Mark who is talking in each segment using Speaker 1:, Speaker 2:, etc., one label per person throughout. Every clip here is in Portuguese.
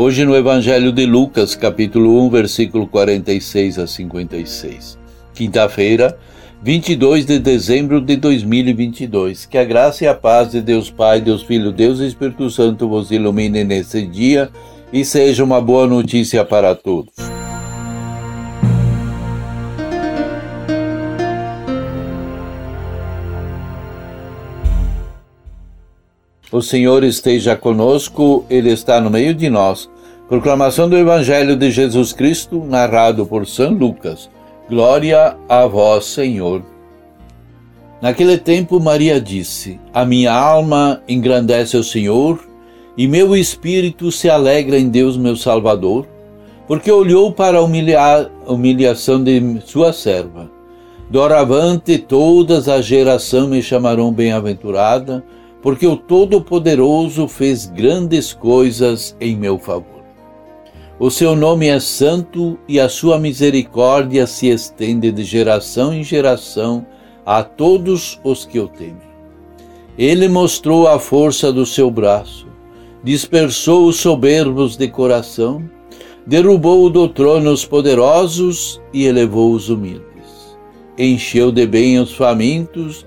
Speaker 1: Hoje no Evangelho de Lucas, capítulo 1, versículo 46 a 56. Quinta-feira, 22 de dezembro de 2022. Que a graça e a paz de Deus Pai, Deus Filho, Deus Espírito Santo vos ilumine nesse dia e seja uma boa notícia para todos. O Senhor esteja conosco, Ele está no meio de nós. Proclamação do Evangelho de Jesus Cristo, narrado por São Lucas. Glória a vós, Senhor. Naquele tempo, Maria disse: A minha alma engrandece o Senhor, e meu espírito se alegra em Deus, meu Salvador, porque olhou para a humilha humilhação de sua serva. Doravante todas as gerações me chamarão bem-aventurada, porque o Todo-Poderoso fez grandes coisas em meu favor. O seu nome é santo e a sua misericórdia se estende de geração em geração a todos os que o temem. Ele mostrou a força do seu braço, dispersou os soberbos de coração, derrubou do trono os poderosos e elevou os humildes. Encheu de bem os famintos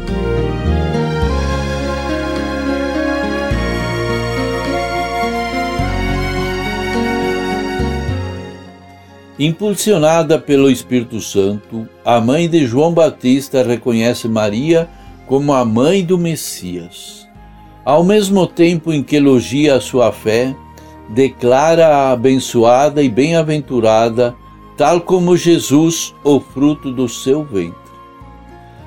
Speaker 1: Impulsionada pelo Espírito Santo, a mãe de João Batista reconhece Maria como a mãe do Messias. Ao mesmo tempo em que elogia a sua fé, declara-a abençoada e bem-aventurada, tal como Jesus, o fruto do seu ventre.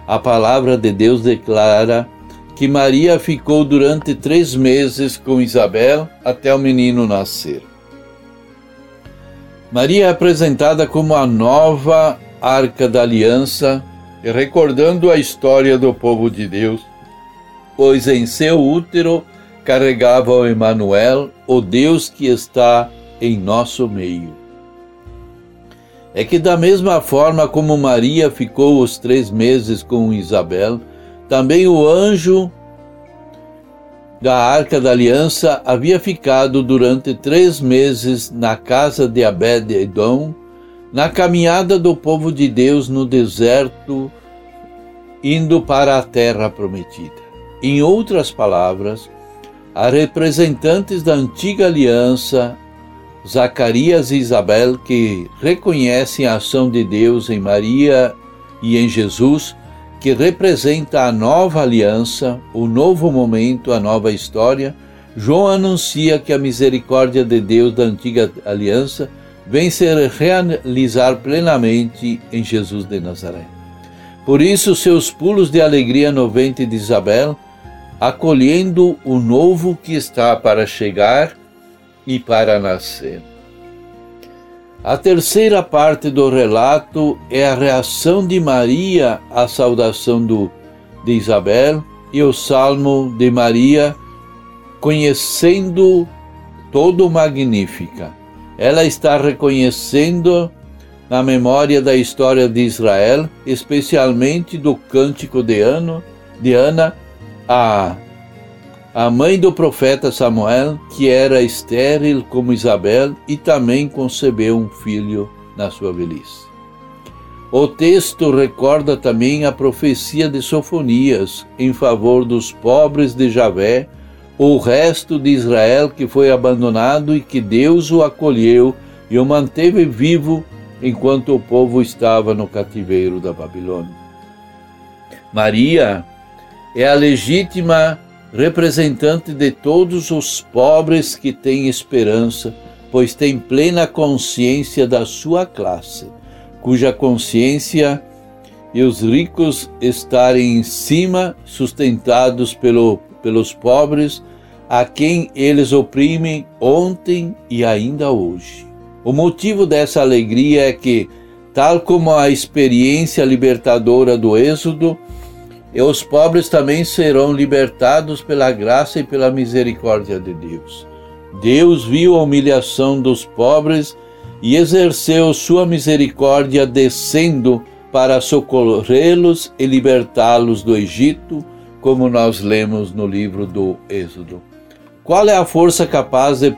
Speaker 1: A palavra de Deus declara que Maria ficou durante três meses com Isabel até o menino nascer. Maria é apresentada como a nova Arca da Aliança, recordando a história do povo de Deus, pois em seu útero carregava o Emanuel, o Deus que está em nosso meio. É que da mesma forma como Maria ficou os três meses com Isabel, também o anjo da Arca da Aliança havia ficado durante três meses na casa de Abed-Edom, na caminhada do povo de Deus no deserto, indo para a terra prometida. Em outras palavras, a representantes da antiga aliança, Zacarias e Isabel, que reconhecem a ação de Deus em Maria e em Jesus, que representa a nova aliança, o novo momento, a nova história, João anuncia que a misericórdia de Deus da antiga aliança vem se realizar plenamente em Jesus de Nazaré. Por isso, seus pulos de alegria no ventre de Isabel, acolhendo o novo que está para chegar e para nascer. A terceira parte do relato é a reação de Maria à saudação do, de Isabel e o salmo de Maria, conhecendo todo Magnífica. Ela está reconhecendo na memória da história de Israel, especialmente do cântico de, ano, de Ana, a a mãe do profeta Samuel, que era estéril como Isabel e também concebeu um filho na sua velhice. O texto recorda também a profecia de Sofonias em favor dos pobres de Javé, o resto de Israel que foi abandonado e que Deus o acolheu e o manteve vivo, enquanto o povo estava no cativeiro da Babilônia. Maria é a legítima representante de todos os pobres que têm esperança, pois tem plena consciência da sua classe, cuja consciência e os ricos estarem em cima, sustentados pelo, pelos pobres, a quem eles oprimem ontem e ainda hoje. O motivo dessa alegria é que, tal como a experiência libertadora do Êxodo, os pobres também serão libertados pela graça e pela misericórdia de Deus. Deus viu a humilhação dos pobres e exerceu sua misericórdia descendo para socorrê-los e libertá-los do Egito, como nós lemos no livro do Êxodo. Qual é a força capaz de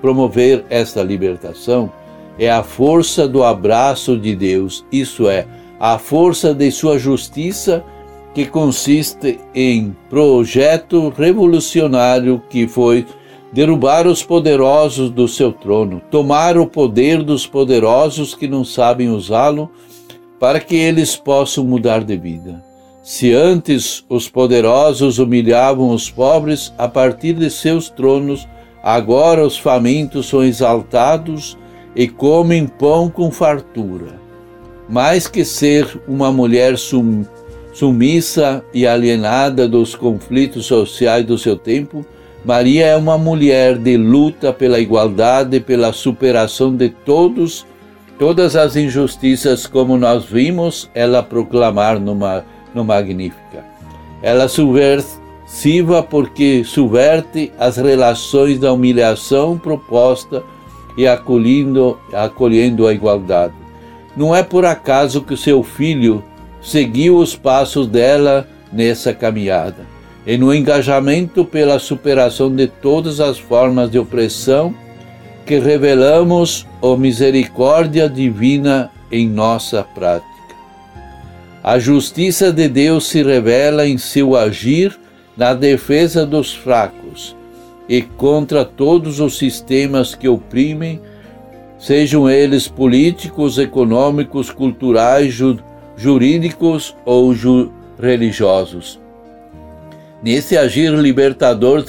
Speaker 1: promover esta libertação? É a força do abraço de Deus, isso é, a força de sua justiça, que consiste em projeto revolucionário que foi derrubar os poderosos do seu trono, tomar o poder dos poderosos que não sabem usá-lo para que eles possam mudar de vida. Se antes os poderosos humilhavam os pobres a partir de seus tronos, agora os famintos são exaltados e comem pão com fartura. Mais que ser uma mulher sum, sumissa e alienada dos conflitos sociais do seu tempo, Maria é uma mulher de luta pela igualdade, pela superação de todos todas as injustiças, como nós vimos ela proclamar numa, no Magnífica. Ela subversiva porque subverte as relações da humilhação proposta e acolhendo, acolhendo a igualdade. Não é por acaso que seu filho seguiu os passos dela nessa caminhada. E no engajamento pela superação de todas as formas de opressão que revelamos a misericórdia divina em nossa prática. A justiça de Deus se revela em seu agir na defesa dos fracos e contra todos os sistemas que oprimem, sejam eles políticos, econômicos, culturais, ju jurídicos ou ju religiosos. Nesse agir libertador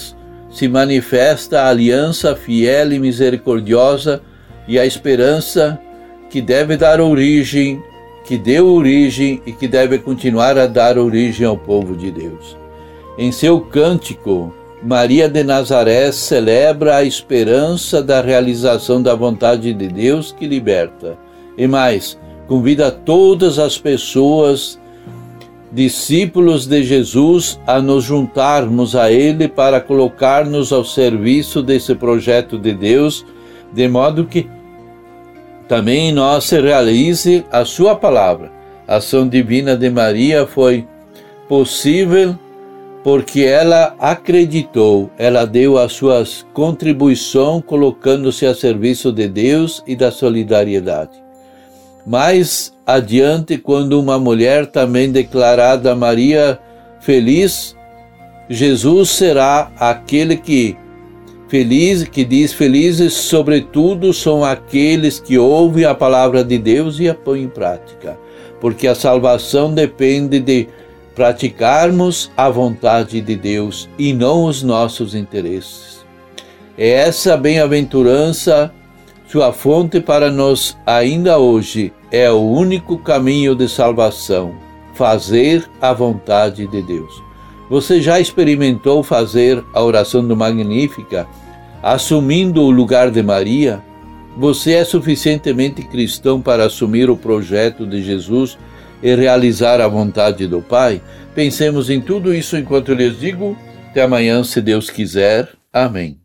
Speaker 1: se manifesta a aliança fiel e misericordiosa e a esperança que deve dar origem, que deu origem e que deve continuar a dar origem ao povo de Deus. Em seu cântico, Maria de Nazaré celebra a esperança da realização da vontade de Deus que liberta. E mais, convida todas as pessoas discípulos de Jesus, a nos juntarmos a Ele para colocar-nos ao serviço desse projeto de Deus, de modo que também nós se realize a Sua palavra. A ação divina de Maria foi possível porque ela acreditou, ela deu a sua contribuição colocando-se a serviço de Deus e da solidariedade. Mais adiante, quando uma mulher também declarada Maria feliz, Jesus será aquele que feliz, que diz felizes sobretudo são aqueles que ouvem a palavra de Deus e a põem em prática, porque a salvação depende de praticarmos a vontade de Deus e não os nossos interesses. É essa bem-aventurança sua fonte para nós ainda hoje é o único caminho de salvação, fazer a vontade de Deus. Você já experimentou fazer a oração do Magnífica, assumindo o lugar de Maria? Você é suficientemente cristão para assumir o projeto de Jesus e realizar a vontade do Pai? Pensemos em tudo isso enquanto eu lhes digo. Até amanhã, se Deus quiser. Amém.